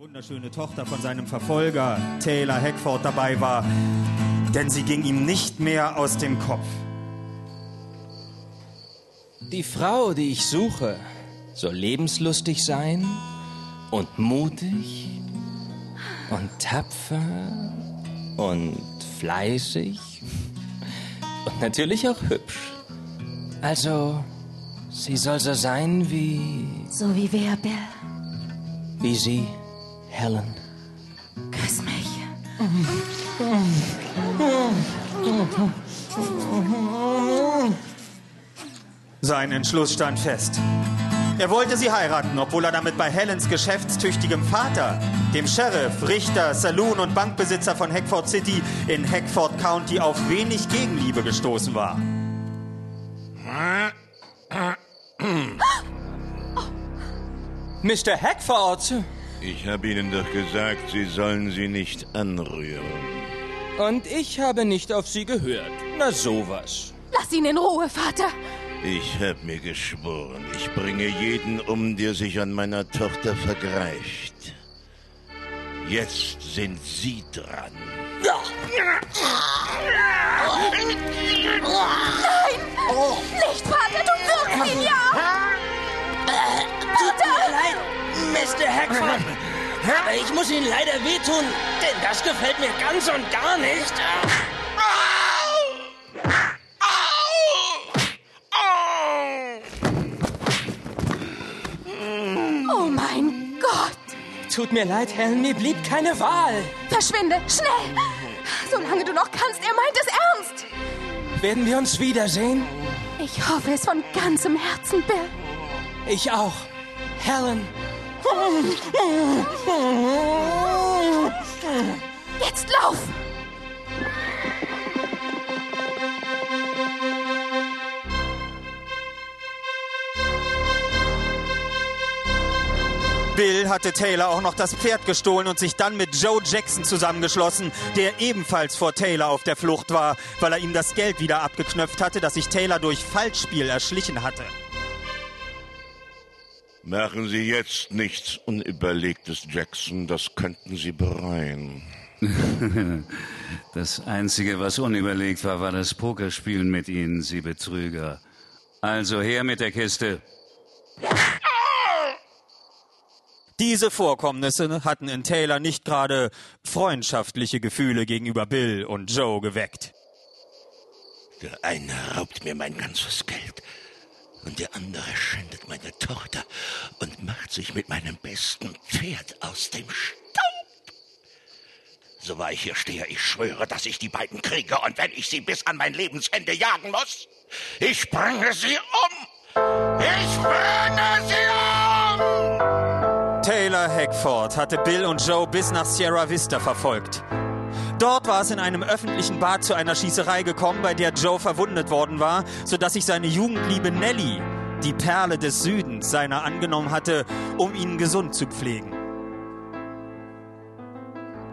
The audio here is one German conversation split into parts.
wunderschöne Tochter von seinem Verfolger Taylor Hackford dabei war, denn sie ging ihm nicht mehr aus dem Kopf. Die Frau, die ich suche, soll lebenslustig sein und mutig und tapfer und fleißig und natürlich auch hübsch. Also, sie soll so sein wie... So wie wer, Bill? wie sie, Helen. Küss mich. Sein Entschluss stand fest. Er wollte sie heiraten, obwohl er damit bei Helens geschäftstüchtigem Vater, dem Sheriff, Richter, Saloon und Bankbesitzer von Hackford City in Hackford County auf wenig Gegenliebe gestoßen war. Mr. Hackford! Ich habe Ihnen doch gesagt, Sie sollen sie nicht anrühren. Und ich habe nicht auf Sie gehört. Na sowas. Lass ihn in Ruhe, Vater. Ich habe mir geschworen, ich bringe jeden um, der sich an meiner Tochter vergreift. Jetzt sind Sie dran. Hackford. Aber ich muss Ihnen leider wehtun, denn das gefällt mir ganz und gar nicht. Oh mein Gott. Tut mir leid, Helen, mir blieb keine Wahl. Verschwinde, schnell. Solange du noch kannst, er meint es ernst. Werden wir uns wiedersehen? Ich hoffe es von ganzem Herzen, Bill. Ich auch. Helen. Jetzt lauf. Bill hatte Taylor auch noch das Pferd gestohlen und sich dann mit Joe Jackson zusammengeschlossen, der ebenfalls vor Taylor auf der Flucht war, weil er ihm das Geld wieder abgeknöpft hatte, das sich Taylor durch Falschspiel erschlichen hatte. Machen Sie jetzt nichts Unüberlegtes, Jackson. Das könnten Sie bereuen. Das Einzige, was unüberlegt war, war das Pokerspielen mit Ihnen, Sie Betrüger. Also her mit der Kiste. Diese Vorkommnisse hatten in Taylor nicht gerade freundschaftliche Gefühle gegenüber Bill und Joe geweckt. Der eine raubt mir mein ganzes Geld und der andere schändet meine Tochter und macht sich mit meinem besten Pferd aus dem Staub. So wahr ich hier stehe, ich schwöre, dass ich die beiden kriege und wenn ich sie bis an mein Lebensende jagen muss, ich bringe sie um. Ich bringe sie um! Taylor Hackford hatte Bill und Joe bis nach Sierra Vista verfolgt. Dort war es in einem öffentlichen Bad zu einer Schießerei gekommen, bei der Joe verwundet worden war, sodass sich seine Jugendliebe Nellie, die Perle des Südens, seiner angenommen hatte, um ihn gesund zu pflegen.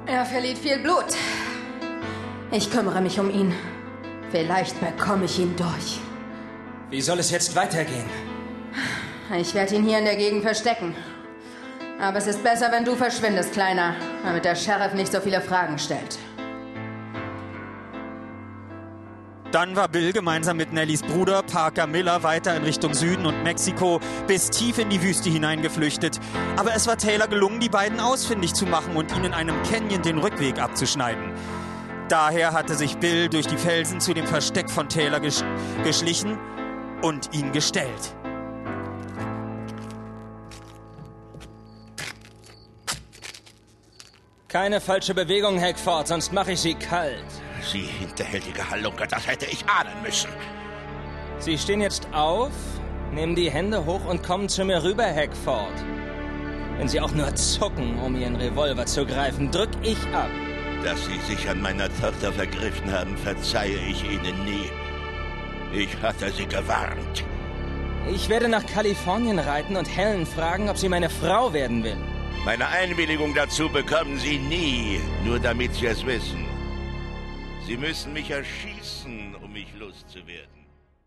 Er verliert viel Blut. Ich kümmere mich um ihn. Vielleicht bekomme ich ihn durch. Wie soll es jetzt weitergehen? Ich werde ihn hier in der Gegend verstecken. Aber es ist besser, wenn du verschwindest, Kleiner, damit der Sheriff nicht so viele Fragen stellt. Dann war Bill gemeinsam mit Nellies Bruder Parker Miller weiter in Richtung Süden und Mexiko bis tief in die Wüste hineingeflüchtet. Aber es war Taylor gelungen, die beiden ausfindig zu machen und ihnen in einem Canyon den Rückweg abzuschneiden. Daher hatte sich Bill durch die Felsen zu dem Versteck von Taylor gesch geschlichen und ihn gestellt. Keine falsche Bewegung, Hackford, sonst mache ich Sie kalt. Sie hinterhältige Halunke, das hätte ich ahnen müssen. Sie stehen jetzt auf, nehmen die Hände hoch und kommen zu mir rüber, Hackford. Wenn Sie auch nur zucken, um Ihren Revolver zu greifen, drück ich ab. Dass Sie sich an meiner Tochter vergriffen haben, verzeihe ich Ihnen nie. Ich hatte Sie gewarnt. Ich werde nach Kalifornien reiten und Helen fragen, ob sie meine Frau werden will. Meine Einwilligung dazu bekommen Sie nie, nur damit Sie es wissen. Sie müssen mich erschießen, um mich loszuwerden.